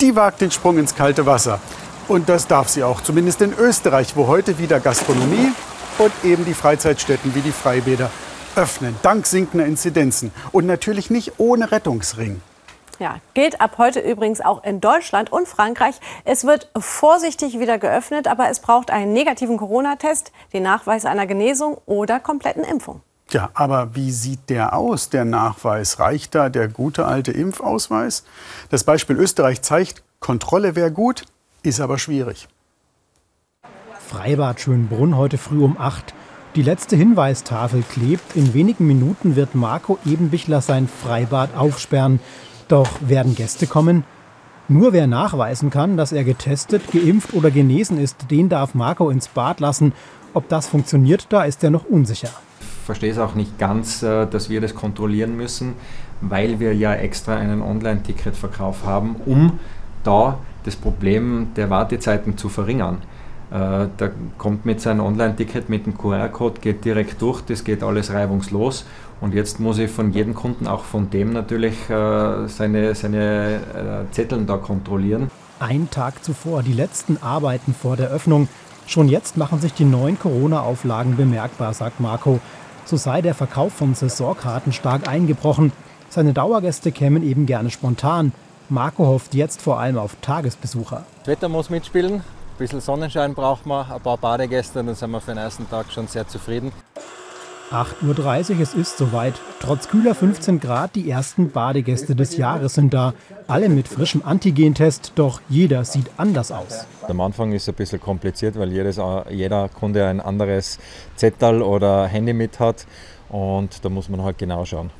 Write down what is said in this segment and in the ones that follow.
die wagt den Sprung ins kalte Wasser. Und das darf sie auch, zumindest in Österreich, wo heute wieder Gastronomie und eben die Freizeitstätten wie die Freibäder öffnen, dank sinkender Inzidenzen. Und natürlich nicht ohne Rettungsring. Ja, gilt ab heute übrigens auch in Deutschland und Frankreich. Es wird vorsichtig wieder geöffnet, aber es braucht einen negativen Corona-Test, den Nachweis einer Genesung oder kompletten Impfung. Ja, aber wie sieht der aus, der Nachweis? Reicht da der gute alte Impfausweis? Das Beispiel Österreich zeigt, Kontrolle wäre gut, ist aber schwierig. Freibad Schönbrunn heute früh um 8. Die letzte Hinweistafel klebt. In wenigen Minuten wird Marco Ebenbichler sein Freibad aufsperren. Doch werden Gäste kommen? Nur wer nachweisen kann, dass er getestet, geimpft oder genesen ist, den darf Marco ins Bad lassen. Ob das funktioniert, da ist er noch unsicher. Verstehe es auch nicht ganz, äh, dass wir das kontrollieren müssen, weil wir ja extra einen Online-Ticketverkauf haben, um da das Problem der Wartezeiten zu verringern. Äh, da kommt mit seinem Online-Ticket mit dem QR-Code, geht direkt durch, das geht alles reibungslos. Und jetzt muss ich von jedem Kunden, auch von dem natürlich, äh, seine, seine Zetteln da kontrollieren. Ein Tag zuvor, die letzten Arbeiten vor der Öffnung. Schon jetzt machen sich die neuen Corona-Auflagen bemerkbar, sagt Marco. So sei der Verkauf von Saisonkarten stark eingebrochen. Seine Dauergäste kämen eben gerne spontan. Marco hofft jetzt vor allem auf Tagesbesucher. Das Wetter muss mitspielen. Ein bisschen Sonnenschein braucht man, ein paar Badegäste, dann sind wir für den ersten Tag schon sehr zufrieden. 8.30 Uhr, es ist soweit. Trotz kühler 15 Grad, die ersten Badegäste des Jahres sind da. Alle mit frischem Antigentest, doch jeder sieht anders aus. Am Anfang ist es ein bisschen kompliziert, weil jedes, jeder Kunde ein anderes Zettel oder Handy mit hat und da muss man halt genau schauen.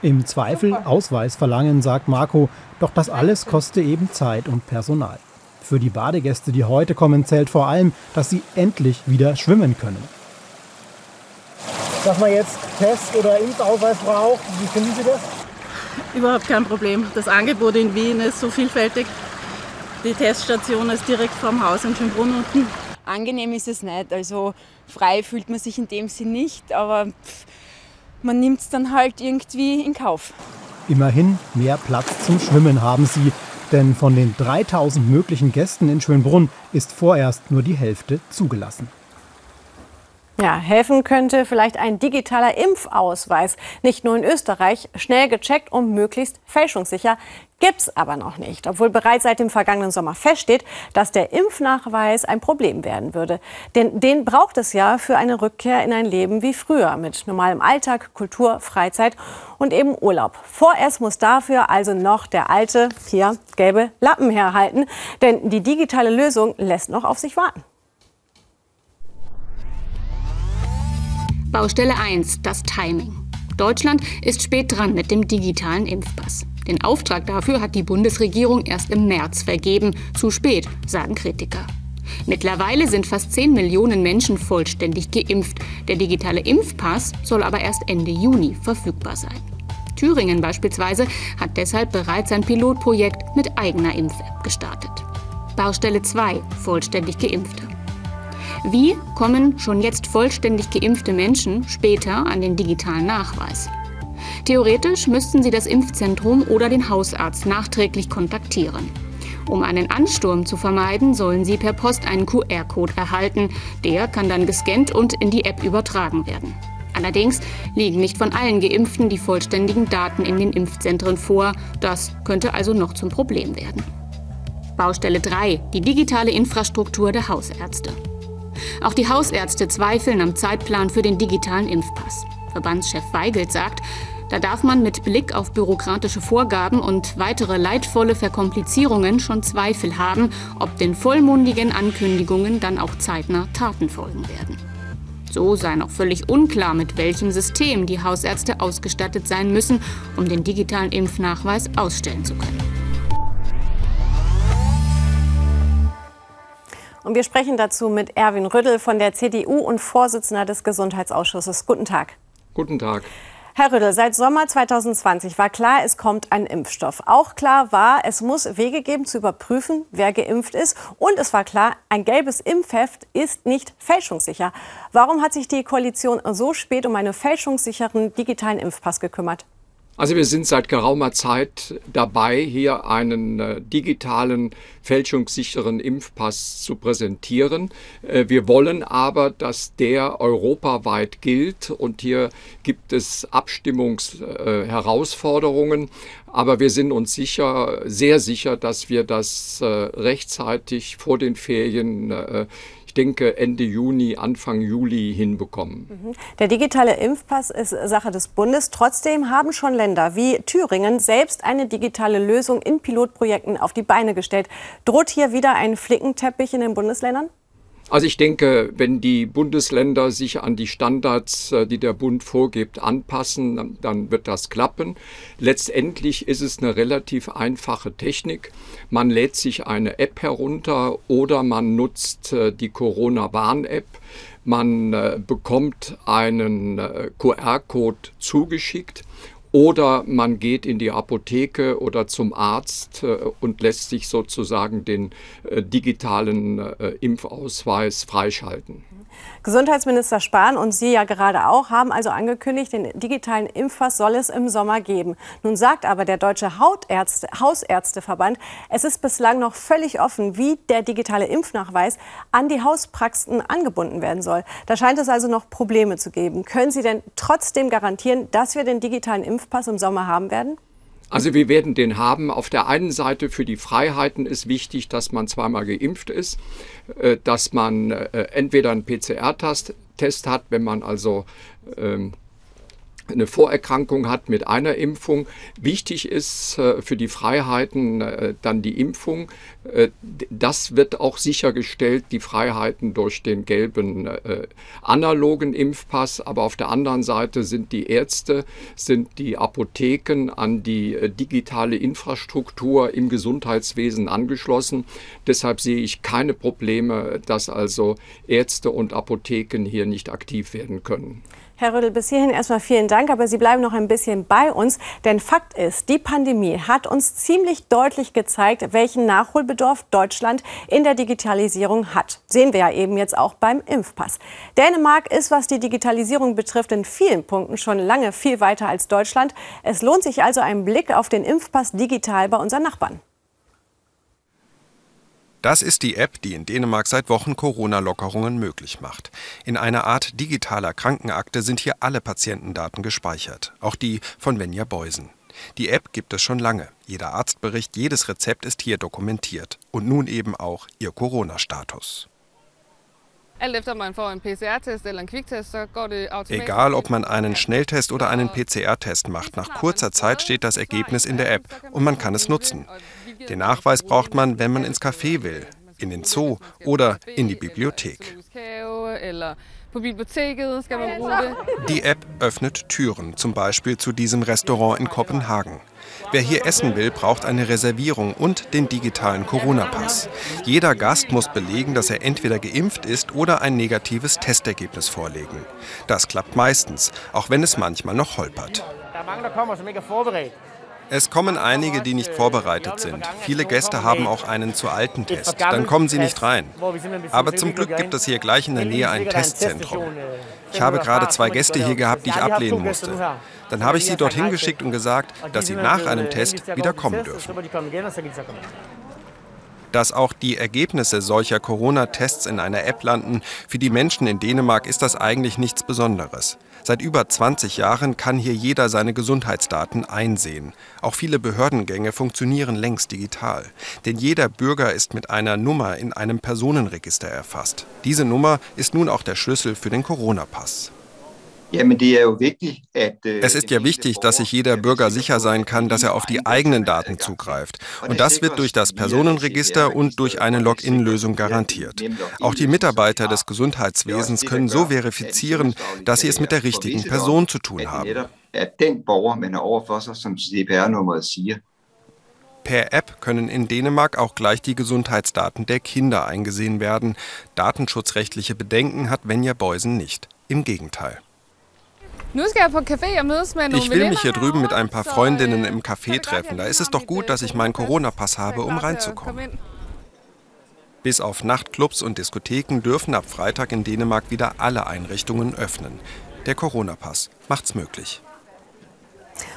Im Zweifel Ausweis verlangen, sagt Marco, doch das alles koste eben Zeit und Personal. Für die Badegäste, die heute kommen, zählt vor allem, dass sie endlich wieder schwimmen können. Dass man jetzt Test oder Impfausweis braucht, wie finden Sie das? Überhaupt kein Problem. Das Angebot in Wien ist so vielfältig. Die Teststation ist direkt vorm Haus in Schönbrunn unten. Angenehm ist es nicht. Also frei fühlt man sich in dem Sinn nicht, aber pff, man nimmt es dann halt irgendwie in Kauf. Immerhin mehr Platz zum Schwimmen haben sie, denn von den 3000 möglichen Gästen in Schönbrunn ist vorerst nur die Hälfte zugelassen. Ja, helfen könnte vielleicht ein digitaler Impfausweis. Nicht nur in Österreich, schnell gecheckt und möglichst fälschungssicher. Gibt's aber noch nicht, obwohl bereits seit dem vergangenen Sommer feststeht, dass der Impfnachweis ein Problem werden würde. Denn den braucht es ja für eine Rückkehr in ein Leben wie früher mit normalem Alltag, Kultur, Freizeit und eben Urlaub. Vorerst muss dafür also noch der alte, hier gelbe Lappen herhalten, denn die digitale Lösung lässt noch auf sich warten. Baustelle 1, das Timing. Deutschland ist spät dran mit dem digitalen Impfpass. Den Auftrag dafür hat die Bundesregierung erst im März vergeben. Zu spät, sagen Kritiker. Mittlerweile sind fast 10 Millionen Menschen vollständig geimpft. Der digitale Impfpass soll aber erst Ende Juni verfügbar sein. Thüringen beispielsweise hat deshalb bereits ein Pilotprojekt mit eigener Impf-App gestartet. Baustelle 2, vollständig Geimpfte. Wie kommen schon jetzt vollständig geimpfte Menschen später an den digitalen Nachweis? Theoretisch müssten sie das Impfzentrum oder den Hausarzt nachträglich kontaktieren. Um einen Ansturm zu vermeiden, sollen sie per Post einen QR-Code erhalten. Der kann dann gescannt und in die App übertragen werden. Allerdings liegen nicht von allen Geimpften die vollständigen Daten in den Impfzentren vor. Das könnte also noch zum Problem werden. Baustelle 3. Die digitale Infrastruktur der Hausärzte. Auch die Hausärzte zweifeln am Zeitplan für den digitalen Impfpass. Verbandschef Weigelt sagt, da darf man mit Blick auf bürokratische Vorgaben und weitere leidvolle Verkomplizierungen schon Zweifel haben, ob den vollmundigen Ankündigungen dann auch zeitnah Taten folgen werden. So sei noch völlig unklar, mit welchem System die Hausärzte ausgestattet sein müssen, um den digitalen Impfnachweis ausstellen zu können. Und wir sprechen dazu mit Erwin Rüttel von der CDU und Vorsitzender des Gesundheitsausschusses. Guten Tag. Guten Tag. Herr Rüttel, seit Sommer 2020 war klar, es kommt ein Impfstoff. Auch klar war, es muss Wege geben zu überprüfen, wer geimpft ist. Und es war klar, ein gelbes Impfheft ist nicht fälschungssicher. Warum hat sich die Koalition so spät um einen fälschungssicheren digitalen Impfpass gekümmert? Also wir sind seit geraumer Zeit dabei, hier einen äh, digitalen, fälschungssicheren Impfpass zu präsentieren. Äh, wir wollen aber, dass der europaweit gilt und hier gibt es Abstimmungsherausforderungen. Äh, aber wir sind uns sicher, sehr sicher, dass wir das äh, rechtzeitig vor den Ferien äh, denke, Ende Juni, Anfang Juli hinbekommen. Mhm. Der digitale Impfpass ist Sache des Bundes. Trotzdem haben schon Länder wie Thüringen selbst eine digitale Lösung in Pilotprojekten auf die Beine gestellt. Droht hier wieder ein Flickenteppich in den Bundesländern? Also ich denke, wenn die Bundesländer sich an die Standards, äh, die der Bund vorgibt, anpassen, dann wird das klappen. Letztendlich ist es eine relativ einfache Technik. Man lädt sich eine App herunter oder man nutzt äh, die Corona-Warn-App. Man äh, bekommt einen QR-Code zugeschickt oder man geht in die Apotheke oder zum Arzt äh, und lässt sich sozusagen den äh, digitalen äh, Impfausweis freischalten. Gesundheitsminister Spahn und Sie ja gerade auch haben also angekündigt, den digitalen Impfpass soll es im Sommer geben. Nun sagt aber der Deutsche Hautärzte, Hausärzteverband, es ist bislang noch völlig offen, wie der digitale Impfnachweis an die Hauspraxen angebunden werden soll. Da scheint es also noch Probleme zu geben. Können Sie denn trotzdem garantieren, dass wir den digitalen Impfpass im Sommer haben werden? Also wir werden den haben. Auf der einen Seite für die Freiheiten ist wichtig, dass man zweimal geimpft ist, äh, dass man äh, entweder einen PCR-Test hat, wenn man also ähm, eine Vorerkrankung hat mit einer Impfung. Wichtig ist äh, für die Freiheiten äh, dann die Impfung. Äh, das wird auch sichergestellt, die Freiheiten durch den gelben analogen Impfpass. Aber auf der anderen Seite sind die Ärzte, sind die Apotheken an die digitale Infrastruktur im Gesundheitswesen angeschlossen. Deshalb sehe ich keine Probleme, dass also Ärzte und Apotheken hier nicht aktiv werden können. Herr Rödel, bis hierhin erstmal vielen Dank, aber Sie bleiben noch ein bisschen bei uns. Denn Fakt ist, die Pandemie hat uns ziemlich deutlich gezeigt, welchen Nachholbedarf Deutschland in der Digitalisierung hat. Sehen wir ja eben jetzt auch beim Impfpass. Dänemark ist, was die Digitalisierung betrifft, in vielen Punkten schon lange viel weiter als Deutschland. Es lohnt sich also ein Blick auf den Impfpass digital bei unseren Nachbarn. Das ist die App, die in Dänemark seit Wochen Corona-Lockerungen möglich macht. In einer Art digitaler Krankenakte sind hier alle Patientendaten gespeichert, auch die von Venja Beusen. Die App gibt es schon lange. Jeder Arztbericht, jedes Rezept ist hier dokumentiert. Und nun eben auch ihr Corona-Status. Egal, ob man einen Schnelltest oder einen PCR-Test macht, nach kurzer Zeit steht das Ergebnis in der App und man kann es nutzen. Den Nachweis braucht man, wenn man ins Café will, in den Zoo oder in die Bibliothek. Die App öffnet Türen, zum Beispiel zu diesem Restaurant in Kopenhagen. Wer hier essen will, braucht eine Reservierung und den digitalen Corona-Pass. Jeder Gast muss belegen, dass er entweder geimpft ist oder ein negatives Testergebnis vorlegen. Das klappt meistens, auch wenn es manchmal noch holpert. Es kommen einige, die nicht vorbereitet sind. Viele Gäste haben auch einen zu alten Test. Dann kommen sie nicht rein. Aber zum Glück gibt es hier gleich in der Nähe ein Testzentrum. Ich habe gerade zwei Gäste hier gehabt, die ich ablehnen musste. Dann habe ich sie dorthin geschickt und gesagt, dass sie nach einem Test wieder kommen dürfen. Dass auch die Ergebnisse solcher Corona-Tests in einer App landen, für die Menschen in Dänemark ist das eigentlich nichts Besonderes. Seit über 20 Jahren kann hier jeder seine Gesundheitsdaten einsehen. Auch viele Behördengänge funktionieren längst digital. Denn jeder Bürger ist mit einer Nummer in einem Personenregister erfasst. Diese Nummer ist nun auch der Schlüssel für den Corona-Pass. Es ist ja wichtig, dass sich jeder Bürger sicher sein kann, dass er auf die eigenen Daten zugreift. Und das wird durch das Personenregister und durch eine Login-Lösung garantiert. Auch die Mitarbeiter des Gesundheitswesens können so verifizieren, dass sie es mit der richtigen Person zu tun haben. Per App können in Dänemark auch gleich die Gesundheitsdaten der Kinder eingesehen werden. Datenschutzrechtliche Bedenken hat Venja Beusen nicht. Im Gegenteil. Ich will mich hier drüben mit ein paar Freundinnen im Café treffen. Da ist es doch gut, dass ich meinen Corona-Pass habe, um reinzukommen. Bis auf Nachtclubs und Diskotheken dürfen ab Freitag in Dänemark wieder alle Einrichtungen öffnen. Der Corona-Pass macht's möglich.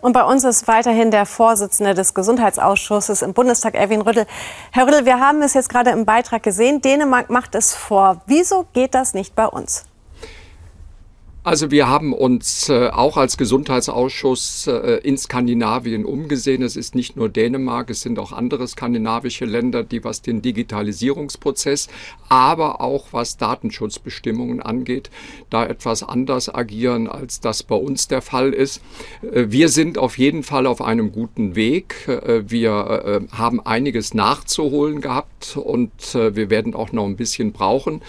Und bei uns ist weiterhin der Vorsitzende des Gesundheitsausschusses im Bundestag, Erwin Rüttel. Herr Rüttel, wir haben es jetzt gerade im Beitrag gesehen. Dänemark macht es vor. Wieso geht das nicht bei uns? Also wir haben uns äh, auch als Gesundheitsausschuss äh, in Skandinavien umgesehen. Es ist nicht nur Dänemark, es sind auch andere skandinavische Länder, die was den Digitalisierungsprozess, aber auch was Datenschutzbestimmungen angeht, da etwas anders agieren, als das bei uns der Fall ist. Äh, wir sind auf jeden Fall auf einem guten Weg. Äh, wir äh, haben einiges nachzuholen gehabt und äh, wir werden auch noch ein bisschen brauchen,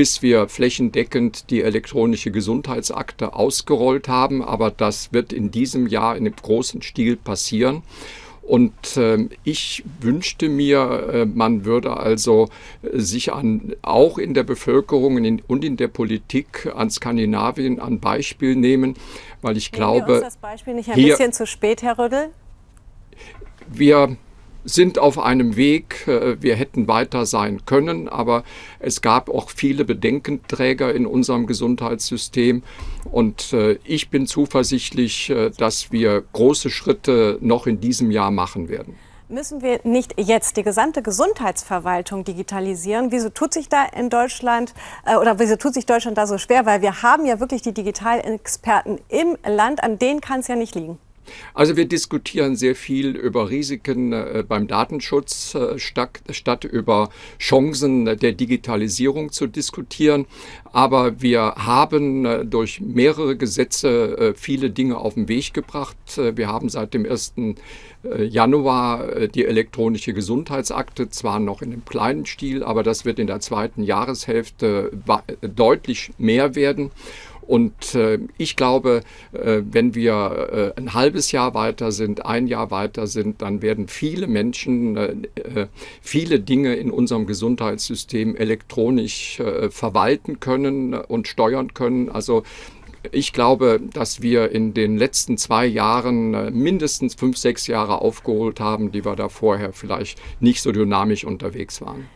bis wir flächendeckend die elektronische Gesundheit Sicherheitsakte ausgerollt haben, aber das wird in diesem Jahr in einem großen Stil passieren. Und äh, ich wünschte mir, äh, man würde also sich an, auch in der Bevölkerung und in der Politik an Skandinavien ein Beispiel nehmen, weil ich Nehmen glaube. Uns das Beispiel nicht ein hier, bisschen zu spät, Herr Rüddel? Wir sind auf einem Weg. Äh, wir hätten weiter sein können, aber es gab auch viele Bedenkenträger in unserem Gesundheitssystem. Und äh, ich bin zuversichtlich, äh, dass wir große Schritte noch in diesem Jahr machen werden. Müssen wir nicht jetzt die gesamte Gesundheitsverwaltung digitalisieren? Wieso tut sich da in Deutschland oder wieso tut sich Deutschland da so schwer? Weil wir haben ja wirklich die Digitalexperten im Land, an denen kann es ja nicht liegen. Also wir diskutieren sehr viel über Risiken äh, beim Datenschutz, äh, statt, über Chancen der Digitalisierung zu diskutieren. Aber wir haben äh, durch mehrere Gesetze äh, viele Dinge auf den Weg gebracht. Äh, wir haben seit dem 1. Äh, Januar die elektronische Gesundheitsakte, zwar noch in einem kleinen Stil, aber das wird in der zweiten Jahreshälfte deutlich mehr werden. Und äh, ich glaube, äh, wenn wir äh, ein halbes Jahr weiter sind, ein Jahr weiter sind, dann werden viele Menschen äh, äh, viele Dinge in unserem Gesundheitssystem elektronisch äh, verwalten können und steuern können. Also ich glaube, dass wir in den letzten zwei Jahren mindestens fünf, sechs Jahre aufgeholt haben, die wir da vorher vielleicht nicht so dynamisch unterwegs waren.